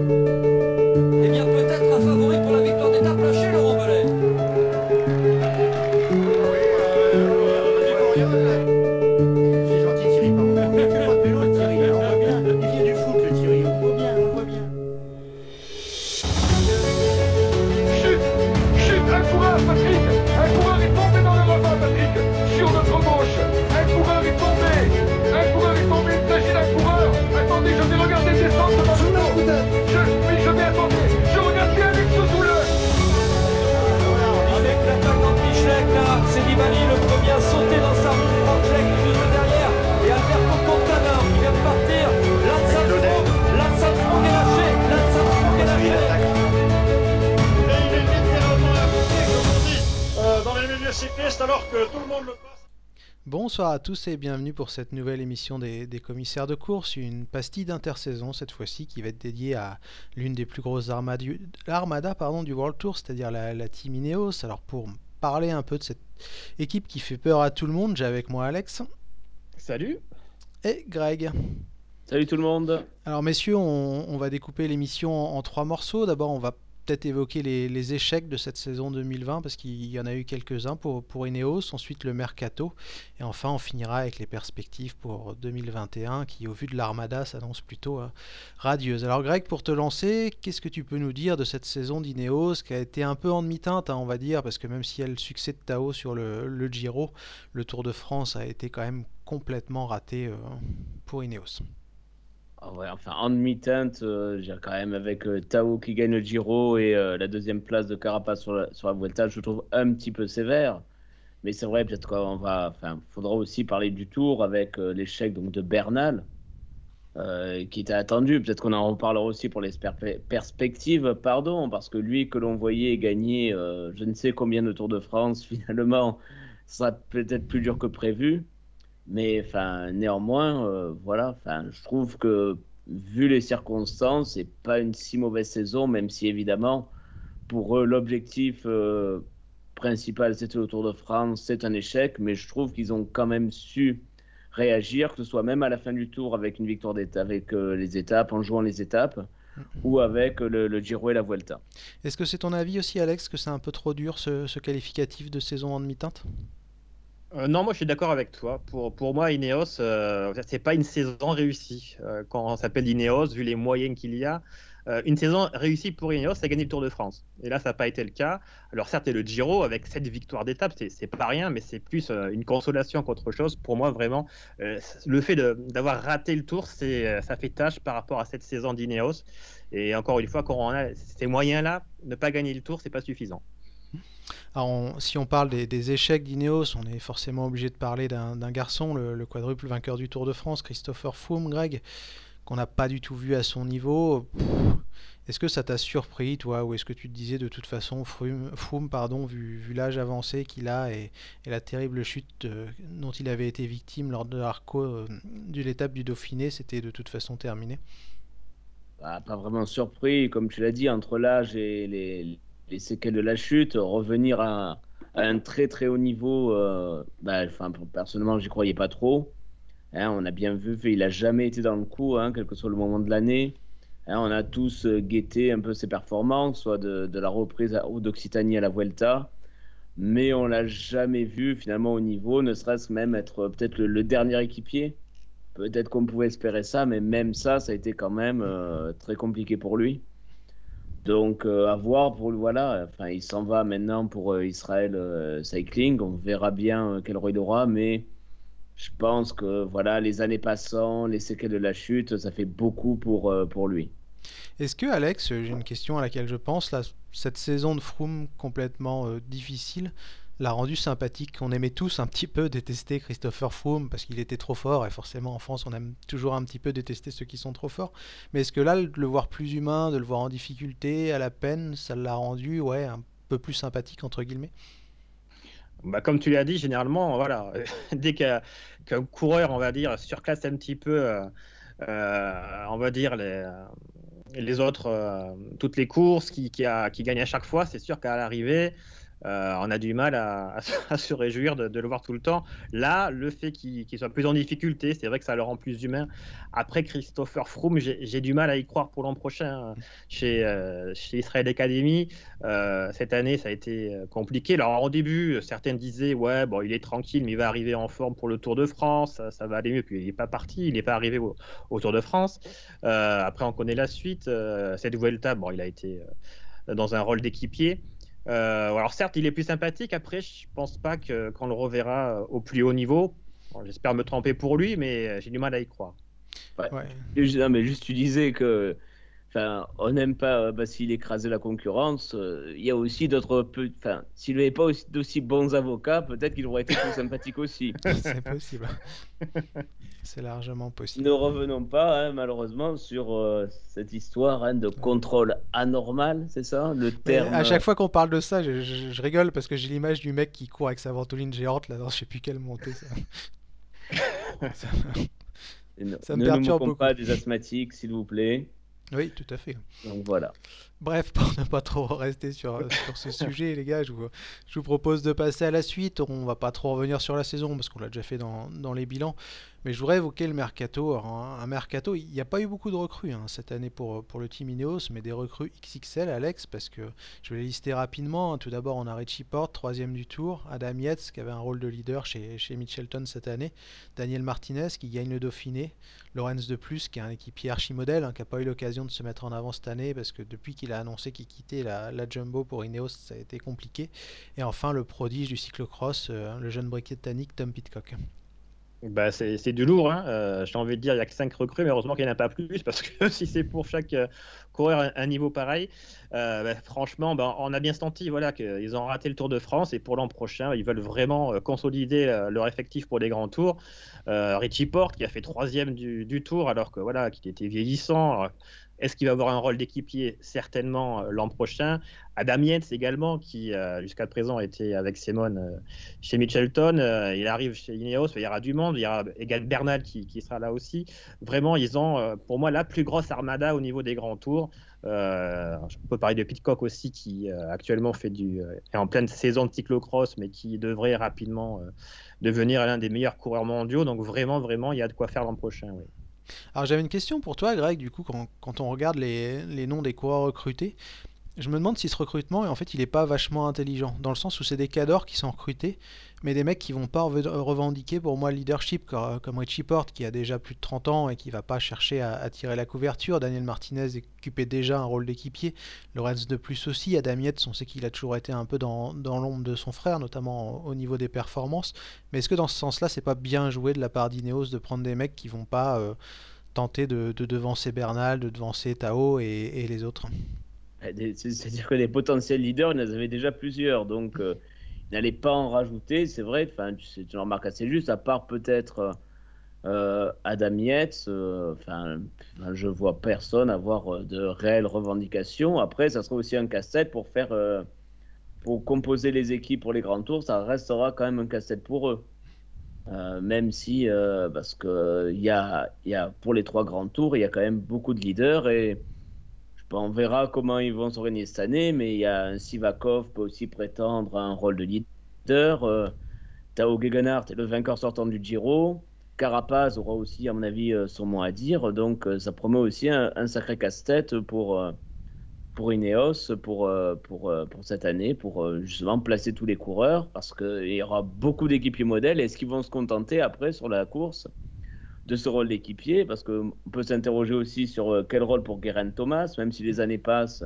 Eh que tout le monde le passe. Bonsoir à tous et bienvenue pour cette nouvelle émission des, des commissaires de course, une pastille d'intersaison cette fois-ci qui va être dédiée à l'une des plus grosses armadas pardon, du World Tour, c'est-à-dire la, la Team Ineos. Alors pour parler un peu de cette équipe qui fait peur à tout le monde, j'ai avec moi Alex Salut et Greg. Salut tout le monde Alors messieurs, on, on va découper l'émission en, en trois morceaux. D'abord, on va peut-être évoquer les, échecs de cette saison 2020 parce qu'il y en a eu quelques-uns pour, pour Ineos, ensuite le Mercato et enfin on finira avec les perspectives pour 2021 qui au vu de l'Armada s'annonce plutôt euh, radieuse. Alors Greg, pour te lancer, qu'est-ce que tu peux nous dire de cette saison d'Ineos qui a été un peu en demi-teinte hein, on va dire parce que même si y a le succès de Tao sur le, le, Giro, le Tour de France a été quand même complètement raté euh, pour Ineos? Ah enfin, en demi-teinte, euh, quand même avec euh, Tao qui gagne le Giro et euh, la deuxième place de Carapaz sur la, sur je trouve un petit peu sévère. Mais c'est vrai, peut-être qu'on va. Enfin, faudra aussi parler du Tour avec euh, l'échec de Bernal, qui était attendu. Peut-être qu'on en reparlera aussi pour les perspectives, pardon, parce que lui que l'on voyait gagner je ne sais combien de Tours de France, finalement, sera peut-être plus dur que prévu. Mais enfin, néanmoins, euh, voilà, enfin, je trouve que vu les circonstances, c'est pas une si mauvaise saison, même si évidemment, pour eux, l'objectif euh, principal c'était le Tour de France, c'est un échec, mais je trouve qu'ils ont quand même su réagir, que ce soit même à la fin du tour avec une victoire avec euh, les étapes, en jouant les étapes, ou avec le, le Giro et la Vuelta. Est-ce que c'est ton avis aussi, Alex, que c'est un peu trop dur ce, ce qualificatif de saison en demi-teinte? Euh, non, moi je suis d'accord avec toi. Pour, pour moi, Ineos, euh, c'est pas une saison réussie. Euh, quand on s'appelle Ineos, vu les moyens qu'il y a, euh, une saison réussie pour Ineos, c'est gagner le Tour de France. Et là, ça n'a pas été le cas. Alors certes, le Giro, avec cette victoire d'étape, c'est pas rien, mais c'est plus une consolation qu'autre chose. Pour moi, vraiment, le fait d'avoir raté le Tour, ça fait tâche par rapport à cette saison d'Ineos. Et encore une fois, quand on a ces moyens-là, ne pas gagner le Tour, c'est pas suffisant. Alors si on parle des, échecs d'Ineos, on est forcément obligé de parler d'un garçon, le, le, quadruple vainqueur du Tour de France, Christopher Froome, Greg, qu'on n'a pas du tout vu à son niveau. Est-ce que ça t'a surpris, toi, ou est-ce que tu te disais de toute façon, Froome, pardon, vu, l'âge avancé qu'il a et, la terrible chute euh, dont il avait été victime lors de euh, de l'étape du Dauphiné, c'était de toute façon terminé? Bah, Pas vraiment surpris, comme tu l'as dit, entre l'âge et les, les séquelles de la chute, revenir à, un très très haut niveau, euh, bah, personnellement, j'y croyais pas trop. Hein, on a bien vu, il n'a jamais été dans le coup, hein, quel que soit le moment de l'année. Hein, on a tous euh, guetté un peu ses performances, soit de, la reprise d'Occitanie à la Vuelta, mais on l'a jamais vu finalement au niveau, ne serait-ce même être peut-être le, le, dernier équipier. Peut-être qu'on pouvait espérer ça, mais même ça, ça a été quand même euh, très compliqué pour lui. Donc euh, à voir pour voilà, enfin il s'en va maintenant pour euh, Israël euh, Cycling, on verra bien quel rôle il aura, mais je pense que voilà les années passant, les séquelles de la chute, ça fait beaucoup pour pour lui. Est-ce que Alex, j'ai une question à laquelle je pense là, cette saison de Froome complètement difficile l'a rendu sympathique. On aimait tous un petit peu détester Christopher Froome parce qu'il était trop fort et forcément en France on aime toujours un petit peu détester ceux qui sont trop forts. Mais est-ce que là de le voir plus humain, de le voir en difficulté, à la peine, ça l'a rendu ouais un peu plus sympathique entre guillemets? Bah, comme tu l'as dit, généralement, voilà, dès qu'un qu coureur, on va dire, surclasse un petit peu, euh, euh, on va dire, les, autres, euh, toutes les courses, qui, qui gagne à chaque fois, c'est sûr qu'à l'arrivée, euh, on a du mal à, à, se réjouir de, de, le voir tout le temps. Là, le fait qu'il qu soit plus en difficulté, c'est vrai que ça le rend plus humain. Après, Christopher Froome, j'ai du mal à y croire pour l'an prochain chez, euh, chez Israël Academy. Euh, cette année, ça a été compliqué. Alors, au début, certains disaient Ouais, bon, il est tranquille, mais il va arriver en forme pour le Tour de France, ça, ça va aller mieux. Puis, il n'est pas parti, il n'est pas arrivé au, au, Tour de France. Euh, après, on connaît la suite. cette Vuelta, bon, il a été dans un rôle d'équipier. Euh, alors certes, il est plus sympathique. Après, je pense pas que qu'on le reverra au plus haut niveau. Bon, J'espère me tromper pour lui, mais j'ai du mal à y croire. Ouais. Ouais. Non, mais juste tu disais que, enfin, on n'aime pas bah, s'il écrasait la concurrence. Euh, il y a aussi d'autres, enfin, s'il n'avait pas d'aussi bons avocats, peut-être qu'il aurait été plus sympathique aussi. C'est possible. C'est largement possible. Ne revenons pas, hein, malheureusement, sur euh, cette histoire hein, de contrôle anormal, c'est ça le terme Mais À chaque fois qu'on parle de ça, je, je, je rigole parce que j'ai l'image du mec qui court avec sa ventoline géante là, dans je sais plus quelle montée. Ça, ça, me, ça me ne perturbe nous beaucoup. pas des asthmatiques, s'il vous plaît. Oui, tout à fait. Donc voilà. Bref, pour ne pas trop rester sur, sur ce sujet, les gars, je vous, je vous, propose de passer à la suite. On va pas trop revenir sur la saison parce qu'on l'a déjà fait dans, dans, les bilans. Mais je voudrais évoquer le mercato. Alors, un, mercato, il n'y a pas eu beaucoup de recrues hein, cette année pour, pour le team Ineos, mais des recrues XXL, Alex, parce que je vais les lister rapidement. Tout d'abord, on a Richie Porte, troisième du tour. Adam Yates, qui avait un rôle de leader chez, chez Mitchelton cette année. Daniel Martinez, qui gagne le Dauphiné. Lorenz de Plus, qui est un équipier archimodèle, hein, qui n'a pas eu l'occasion de se mettre en avant cette année, parce que depuis qu'il a annoncé qu'il quittait la, la, Jumbo pour Ineos, ça a été compliqué. Et enfin, le prodige du cyclocross, euh, le jeune britannique Tom Pitcock. Bah, c'est du lourd. Hein. Euh, J'ai envie de dire, il n'y a que 5 recrues, mais heureusement qu'il n'y en a pas plus, parce que si c'est pour chaque euh, coureur un, niveau pareil, bah, franchement, bah, on a bien senti voilà, qu'ils ont raté le Tour de France, et pour l'an prochain, ils veulent vraiment consolider leur effectif pour les grands tours. Richie Porte, qui a fait troisième du, du Tour, alors que voilà, qu'il était vieillissant. Est-ce qu'il va avoir un rôle d'équipier? Certainement l'an prochain. Adam Yates également, qui euh, jusqu'à présent était avec Simone euh, chez Mitchelton. Euh, il arrive chez Ineos, il y aura du monde. Il y aura Egal Bernal qui, sera là aussi. Vraiment, ils ont pour moi la plus grosse armada au niveau des grands tours. on peut parler de Pitcock aussi, qui actuellement fait du, est en pleine saison de cyclocross, mais qui devrait rapidement devenir l'un des meilleurs coureurs mondiaux. Donc vraiment, vraiment, il y a de quoi faire l'an prochain. Alors j'avais une question pour toi, Greg, du coup, quand, on regarde les, les, noms des coureurs recrutés, je me demande si ce recrutement, en fait, il n'est pas vachement intelligent, dans le sens où c'est des cadors qui sont recrutés, mais des mecs qui vont pas revendiquer pour moi le leadership, comme Richie Porte, qui a déjà plus de 30 ans et qui va pas chercher à, tirer la couverture. Daniel Martinez occupait déjà un rôle d'équipier. Lorenz de plus aussi. Adam Yates, on sait qu'il a toujours été un peu dans, l'ombre de son frère, notamment au niveau des performances. Mais est-ce que dans ce sens-là, c'est pas bien joué de la part d'Ineos de prendre des mecs qui vont pas euh, tenter de, de, devancer Bernal, de devancer Tao et les autres? C'est-à-dire que les potentiels leaders, il en avait déjà plusieurs. Donc, euh, il n'allait pas en rajouter, c'est vrai. Enfin, tu, tu remarques assez juste, à part peut-être euh, Adam Yates. Enfin, euh, je vois personne avoir de réelles revendications. Après, ça sera aussi un casse-tête pour faire. Euh, pour composer les équipes pour les grands tours, ça restera quand même un casse-tête pour eux. Euh, même si, euh, parce que y a, y a, pour les trois grands tours, il y a quand même beaucoup de leaders et on verra comment ils vont s'organiser cette année, mais il y a Sivakov peut aussi prétendre à un rôle de leader. Euh, Tao Gegenhardt est le vainqueur sortant du Giro. Carapaz aura aussi, à mon avis, son mot à dire. Donc, ça promet aussi un, un sacré casse-tête pour, pour Ineos pour, pour, pour cette année, pour justement placer tous les coureurs, parce qu'il y aura beaucoup d'équipiers modèles. Est-ce qu'ils vont se contenter après sur la course? De ce rôle d'équipier Parce qu'on peut s'interroger aussi sur quel rôle pour Guérin Thomas, même si les années passent.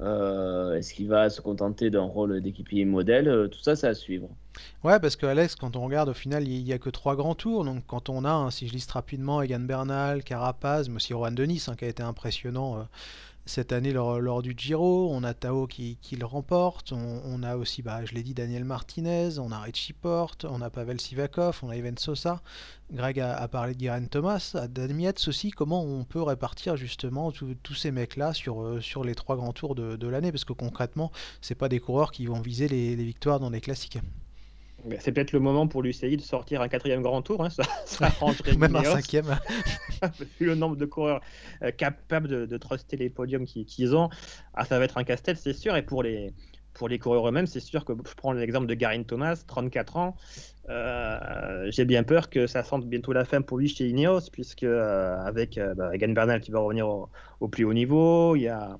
Euh, Est-ce qu'il va se contenter d'un rôle d'équipier modèle Tout ça, c'est à suivre. Ouais, parce que Alex, quand on regarde, au final, il n'y a que trois grands tours. Donc, quand on a, si je liste rapidement, Egan Bernal, Carapaz, mais aussi Rohan Denis, hein, qui a été impressionnant euh, cette année lors, du Giro. On a Tao qui, le remporte. On, a aussi, bah, je l'ai dit, Daniel Martinez. On a Richie Porte. On a Pavel Sivakov. On a Even Sosa. Greg a, a parlé de Guerin Thomas. Damietz aussi, comment on peut répartir justement tous ces mecs-là sur, euh, sur les trois grands tours de, l'année? Parce que concrètement, c'est pas des coureurs qui vont viser les, victoires dans les classiques. C'est peut-être le moment pour l'UCI de sortir un quatrième grand tour. Hein. Ça, ça arrangerait Même un cinquième. Vu le nombre de coureurs euh, capables de, de truster les podiums qu'ils qu ont, ah, ça va être un casse-tête, c'est sûr. Et pour les, pour les coureurs eux-mêmes, c'est sûr que je prends l'exemple de Garin Thomas, 34 ans. Euh, j'ai bien peur que ça sente bientôt la fin pour lui chez Ineos, puisque euh, avec euh, bah, Egan Bernal qui va revenir au, au, plus haut niveau, il y a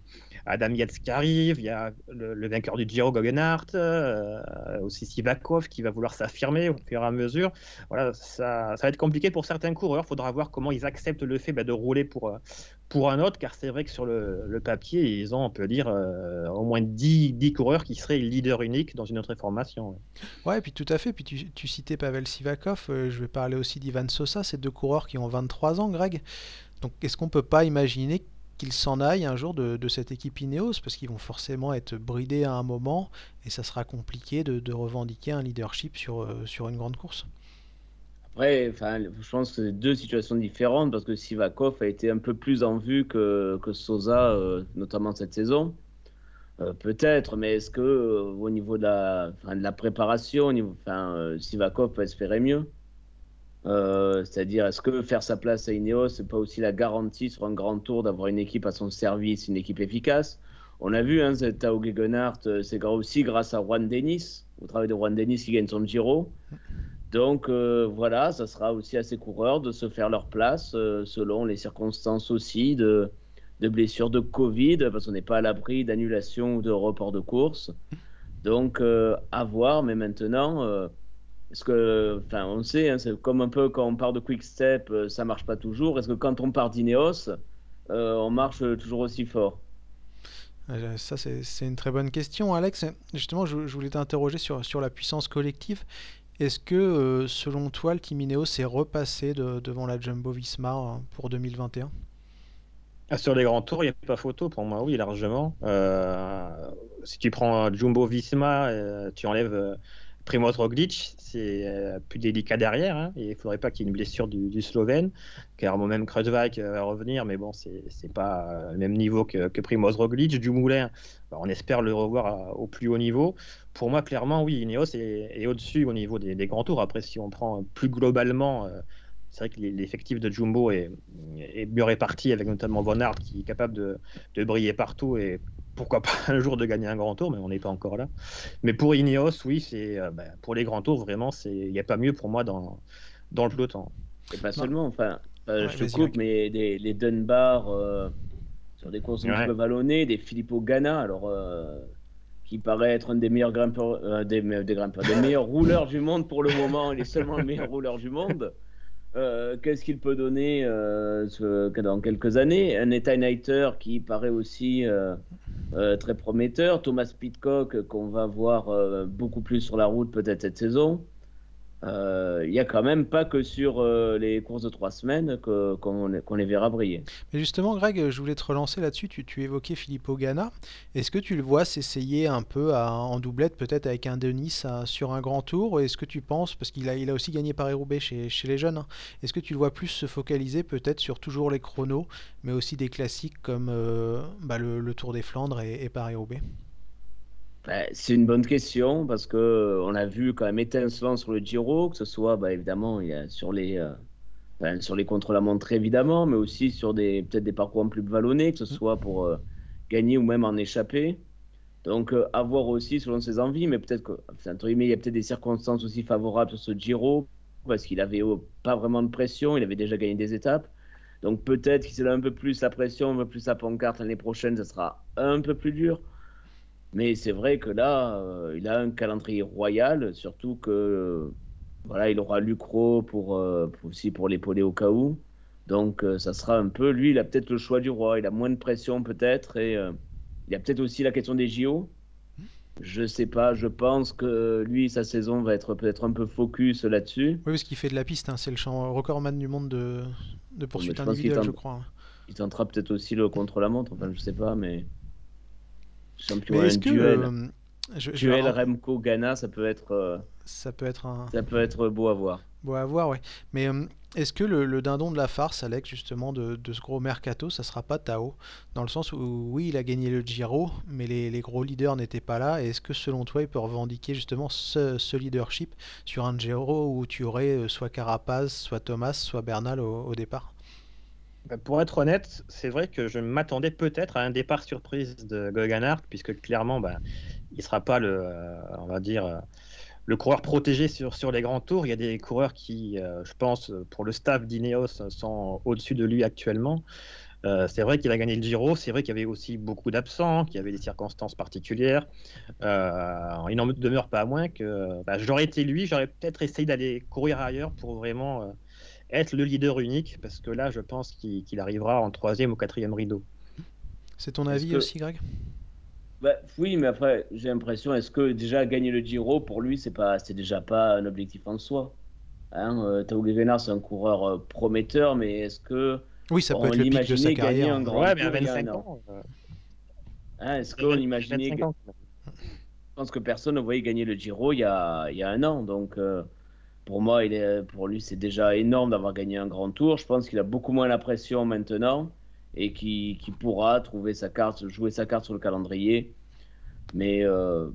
Adam Yates qui arrive, il y a le, vainqueur du Giro Guggenhardt, euh, aussi Sivakov qui va vouloir s'affirmer au fur et à mesure. Voilà, ça, ça, va être compliqué pour certains coureurs. Il faudra voir comment ils acceptent le fait bah, de rouler pour, pour un autre, car c'est vrai que sur le, papier, ils ont, on peut dire, euh, au moins 10, 10 coureurs qui seraient leaders uniques dans une autre formation. Ouais, puis tout à fait. Puis tu, tu citais Pavel Sivakov, euh, je vais parler aussi d'Ivan Sosa, ces deux coureurs qui ont 23 ans, Greg. Donc est-ce qu'on peut pas imaginer qu'ils s'en aillent un jour de, cette équipe Ineos parce qu'ils vont forcément être bridés à un moment et ça sera compliqué de, revendiquer un leadership sur, euh, sur une grande course. Après, enfin, je pense que c'est deux situations différentes parce que Sivakov a été un peu plus en vue que, que Sosa, euh, notamment cette saison. Euh, Peut-être, mais est-ce que au niveau de la, de la préparation, au niveau, enfin, Sivakov peut espérer mieux? Euh, C'est-à-dire, est-ce que faire sa place à Ineos, c'est pas aussi la garantie sur un grand tour d'avoir une équipe à son service, une équipe efficace? On a vu, hein, Tao Gegenhardt, c'est aussi grâce à Juan Dennis, au travail de Juan Dennis qui gagne son Giro. Donc euh, voilà, ça sera aussi à ces coureurs de se faire leur place euh, selon les circonstances aussi de, de blessures de Covid, parce qu'on n'est pas à l'abri d'annulation ou de report de course. Donc euh, à voir, mais maintenant, euh, est-ce que, enfin, on sait, hein, c'est comme un peu quand on part de Quick Step, euh, ça marche pas toujours. Est-ce que quand on part d'Ineos, euh, on marche toujours aussi fort? Euh, Ça, c'est une très bonne question, Alex. Justement, je, je voulais t'interroger sur, sur la puissance collective. Est-ce que, euh, selon toi, le Team Ineos s'est repassé de, devant la Jumbo Visma euh, pour 2021 ah, Sur les grands tours, il n'y a pas photo pour moi, oui, largement. Euh, si tu prends Jumbo Visma, euh, tu enlèves euh, Primoz Roglic, c'est euh, plus délicat derrière. Hein, et il ne faudrait pas qu'il y ait une blessure du, du Slovène, car même Kruijswijk va revenir, mais bon, c'est n'est pas le même niveau que, Primoz Roglic. Dumoulin, bah, on espère le revoir à, au plus haut niveau. Pour moi, clairement, oui, Ineos est, au-dessus au niveau des, grands tours. Après, si on prend plus globalement euh, c'est vrai que l'effectif de Jumbo est, mieux réparti avec notamment Von qui est capable de, de, briller partout et pourquoi pas un jour de gagner un grand tour, mais on n'est pas encore là. Mais pour Ineos, oui, c'est euh, bah, pour les grands tours vraiment, il n'y a pas mieux pour moi dans, dans le peloton. Et pas seulement, enfin, euh, ouais, je te coupe, mais les, les Dunbar euh, sur des courses un peu vallonnées, des Filippo Ganna, alors euh, qui paraît être un des meilleurs grimpeurs, des, des, grimpeurs, des meilleurs rouleurs du monde pour le moment. Il est seulement le meilleur rouleur du monde. Euh, qu'est-ce qu'il peut donner euh, dans quelques années? Un Etanaiter qui paraît aussi euh, très prometteur. Thomas Pitcock qu'on va voir beaucoup plus sur la route peut-être cette saison. Il n'y a quand même pas que sur euh, les courses de trois semaines qu'on qu qu les verra briller. Mais justement, Greg, je voulais te relancer là-dessus. Tu, évoquais Filippo Ganna. Est-ce que tu le vois s'essayer un peu en doublette, peut-être avec un Denis sur un grand tour? Est-ce que tu penses, parce qu'il a, il a aussi gagné Paris-Roubaix chez, les jeunes, hein, est-ce que tu le vois plus se focaliser peut-être sur toujours les chronos, mais aussi des classiques comme euh, bah, le, Tour des Flandres et Paris-Roubaix? Bah, c'est une bonne question parce que euh, on a vu quand même étincelant sur le Giro, que ce soit bah, évidemment il y a sur les euh, enfin, sur les contre-la-montre évidemment, mais aussi sur des peut-être des parcours un plus vallonnés, que ce soit pour euh, gagner ou même en échapper. Donc euh, à voir aussi selon ses envies, mais peut-être que entre guillemets, il y a peut-être des circonstances aussi favorables sur ce Giro parce qu'il avait oh, pas vraiment de pression, il avait déjà gagné des étapes. Donc peut-être qu'il a un peu plus la pression, un peu plus sa pancarte l'année prochaine, ce sera un peu plus dur. Mais c'est vrai que là, euh, il a un calendrier royal, surtout que euh, voilà, il aura Lucro pour, euh, pour, aussi pour l'épauler au cas où. Donc ça sera un peu, lui, il a peut-être le choix du roi, il a moins de pression peut-être, et il y a peut-être aussi la question des JO. Je sais pas, je pense que lui, sa saison va être peut-être un peu focus là-dessus. Oui, parce qu'il fait de la piste, hein, c'est le recordman du monde de, de poursuite individuelle, je crois. Il tentera peut-être aussi le contre-la-montre, enfin je sais pas, mais est-ce que duel, euh, je, je duel Remco Ghana ça peut être euh, ça peut être un... ça peut être beau à voir. Beau à voir ouais. Mais euh, est-ce que le, le, dindon de la farce Alex justement de, de, ce gros mercato ça sera pas Tao? Dans le sens où oui il a gagné le Giro mais les, les gros leaders n'étaient pas là. Est-ce que selon toi il peut revendiquer justement ce, ce, leadership sur un Giro où tu aurais soit Carapaz soit Thomas soit Bernal au, au départ? Pour être honnête, c'est vrai que je m'attendais peut-être à un départ surprise de Goganart, puisque clairement, bah, il sera pas le, euh, on va dire, euh, le coureur protégé sur, les grands tours. Il y a des coureurs qui, je pense, pour le staff d'Ineos, sont au-dessus de lui actuellement. c'est vrai qu'il a gagné le Giro, c'est vrai qu'il y avait aussi beaucoup d'absents, qu'il y avait des circonstances particulières. il n'en demeure pas moins que bah, j'aurais été lui, j'aurais peut-être essayé d'aller courir ailleurs pour vraiment être le leader unique, parce que là, je pense qu'il arrivera en troisième ou quatrième rideau. C'est ton avis aussi, Greg? Bah, Oui, mais après, j'ai l'impression, est-ce que déjà gagner le Giro, pour lui, c'est pas, c'est déjà pas un objectif en soi? Hein, euh, Tao c'est un coureur euh, prometteur, mais est-ce que oui, ça peut être le pic de sa carrière. Gagner un grand ouais, mais à 25 ans. Euh. Hein, est-ce qu'on imaginait Je pense que personne ne voyait gagner le Giro il y a, il y a un an, donc pour moi, il est, pour lui, c'est déjà énorme d'avoir gagné un grand tour. Je pense qu'il a beaucoup moins la pression maintenant et qu'il pourra trouver sa carte, jouer sa carte sur le calendrier. Mais euh,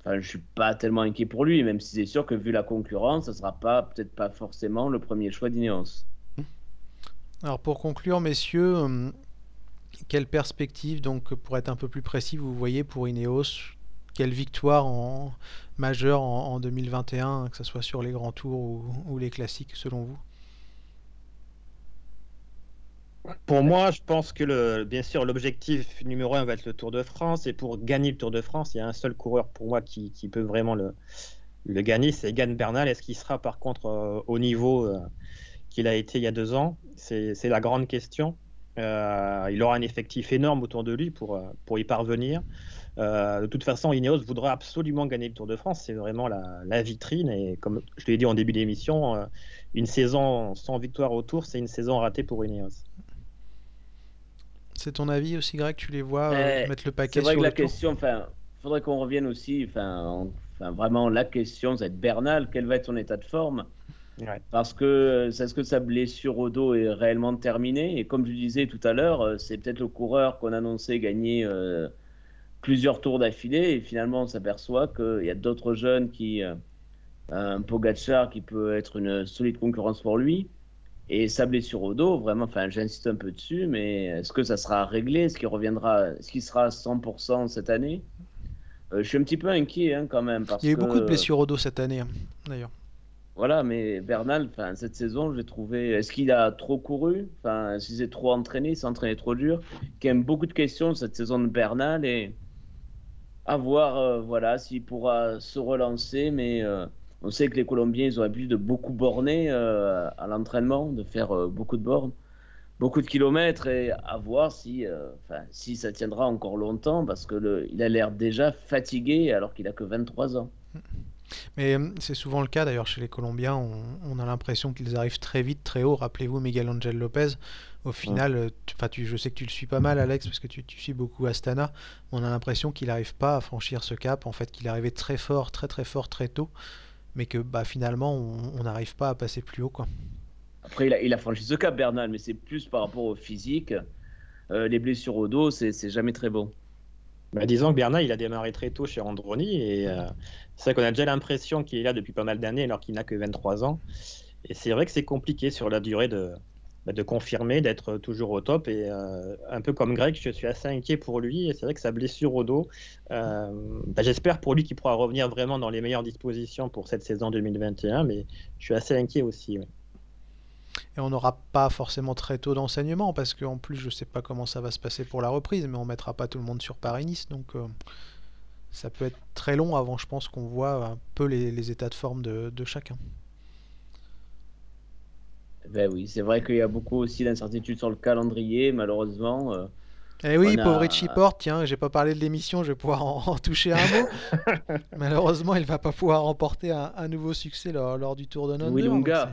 enfin, je suis pas tellement inquiet pour lui, même si c'est sûr que vu la concurrence, ça sera pas peut-être pas forcément le premier choix d'Ineos. Alors pour conclure, messieurs, hum, quelle perspective, donc pour être un peu plus précis, vous voyez pour Ineos Quelle victoire en majeure en, 2021, que ce soit sur les grands tours ou, les classiques, selon vous? Pour moi, je pense que bien sûr l'objectif numéro un va être le Tour de France. Et pour gagner le Tour de France, il y a un seul coureur pour moi qui, peut vraiment le, gagner, c'est Egan Bernal. Est-ce qu'il sera par contre euh, au niveau euh, qu'il a été il y a deux ans? C'est la grande question. Euh, il aura un effectif énorme autour de lui pour, pour y parvenir. de toute façon, Ineos voudra absolument gagner le Tour de France. C'est vraiment la, la, vitrine. Et comme je l'ai dit en début d'émission, une saison sans victoire au Tour, c'est une saison ratée pour Ineos. C'est ton avis aussi, Greg? Tu les vois euh, mettre le paquet C'est vrai que la question, enfin, faudrait qu'on revienne aussi, enfin, vraiment, la question, être Bernal, quel va être son état de forme? Parce que est-ce que sa blessure au dos est réellement terminée? Et comme je disais tout à l'heure, euh, c'est peut-être le coureur qu'on annonçait gagner euh, plusieurs tours d'affilée, et finalement, on s'aperçoit qu'il y a d'autres jeunes qui, un Pogacar qui peut être une solide concurrence pour lui. Et sa blessure au dos, vraiment, enfin, j'insiste un peu dessus, mais est-ce que ça sera réglé? Est-ce qu'il reviendra Est-ce qu'il sera à 100% cette année? Euh, Je suis un petit peu inquiet hein, quand même. Parce Il y a eu que... beaucoup de blessures au dos cette année, hein, d'ailleurs. Voilà, mais Bernal, cette saison, je l'ai trouvé. Est-ce qu'il a trop couru? Enfin, s'il s'est trop entraîné, il s'est entraîné trop dur Il y a beaucoup de questions cette saison de Bernal et à voir, euh, voilà, s'il pourra se relancer, mais. Euh, on sait que les Colombiens, ils ont l'habitude de beaucoup borner euh, à l'entraînement, de faire beaucoup de bornes, beaucoup de kilomètres, et à voir si, si ça tiendra encore longtemps, parce qu'il a l'air déjà fatigué alors qu'il a que 23 ans. Mais c'est souvent le cas d'ailleurs chez les Colombiens, on, a l'impression qu'ils arrivent très vite, très haut. Rappelez-vous Miguel Angel Lopez, au final, tu, je sais que tu le suis pas mal Alex, parce que tu, tu suis beaucoup Astana, on a l'impression qu'il n'arrive pas à franchir ce cap, en fait qu'il est arrivé très fort, très très fort, très tôt mais que bah, finalement on n'arrive pas à passer plus haut. Quoi. Après, il a, il a franchi ce cap, Bernal, mais c'est plus par rapport au physique. Euh, les blessures au dos, c'est jamais très bon. Bah, disons que Bernal, il a démarré très tôt chez Androni, et euh, c'est vrai qu'on a déjà l'impression qu'il est là depuis pas mal d'années alors qu'il n'a que 23 ans. Et c'est vrai que c'est compliqué sur la durée de, bah, confirmer, d'être toujours au top. Et euh, un peu comme Greg, je suis assez inquiet pour lui. Et c'est vrai que sa blessure au dos, euh, bah, j'espère pour lui qu'il pourra revenir vraiment dans les meilleures dispositions pour cette saison 2021. Mais je suis assez inquiet aussi. Et on n'aura pas forcément très tôt d'enseignement parce qu'en plus, je ne sais pas comment ça va se passer pour la reprise, mais on ne mettra pas tout le monde sur Paris-Nice. Donc euh, ça peut être très long avant, je pense, qu'on voit un peu les, les états de forme de, de chacun. Ben oui, c'est vrai qu'il y a beaucoup aussi d'incertitudes sur le calendrier, malheureusement. Euh, eh oui, pauvre Richie Porte, tiens, j'ai pas parlé de l'émission, je vais pouvoir en, toucher un mot. Malheureusement, il va pas pouvoir remporter un, nouveau succès lors, du Tour de Under.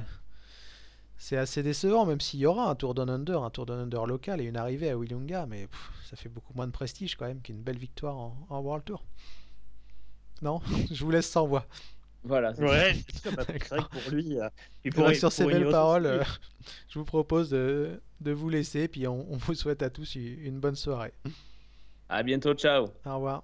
C'est assez décevant, même s'il y aura un Tour de Under, un Tour de Under local et une arrivée à Willunga, mais ça fait beaucoup moins de prestige quand même qu'une belle victoire en, en World Tour. Non, je vous laisse sans voix. Voilà. Ouais, c'est vrai que pour lui. Euh, sur ces belles paroles, euh, je vous propose de, de, vous laisser, puis on, on, vous souhaite à tous une bonne soirée. À bientôt, ciao. Au revoir.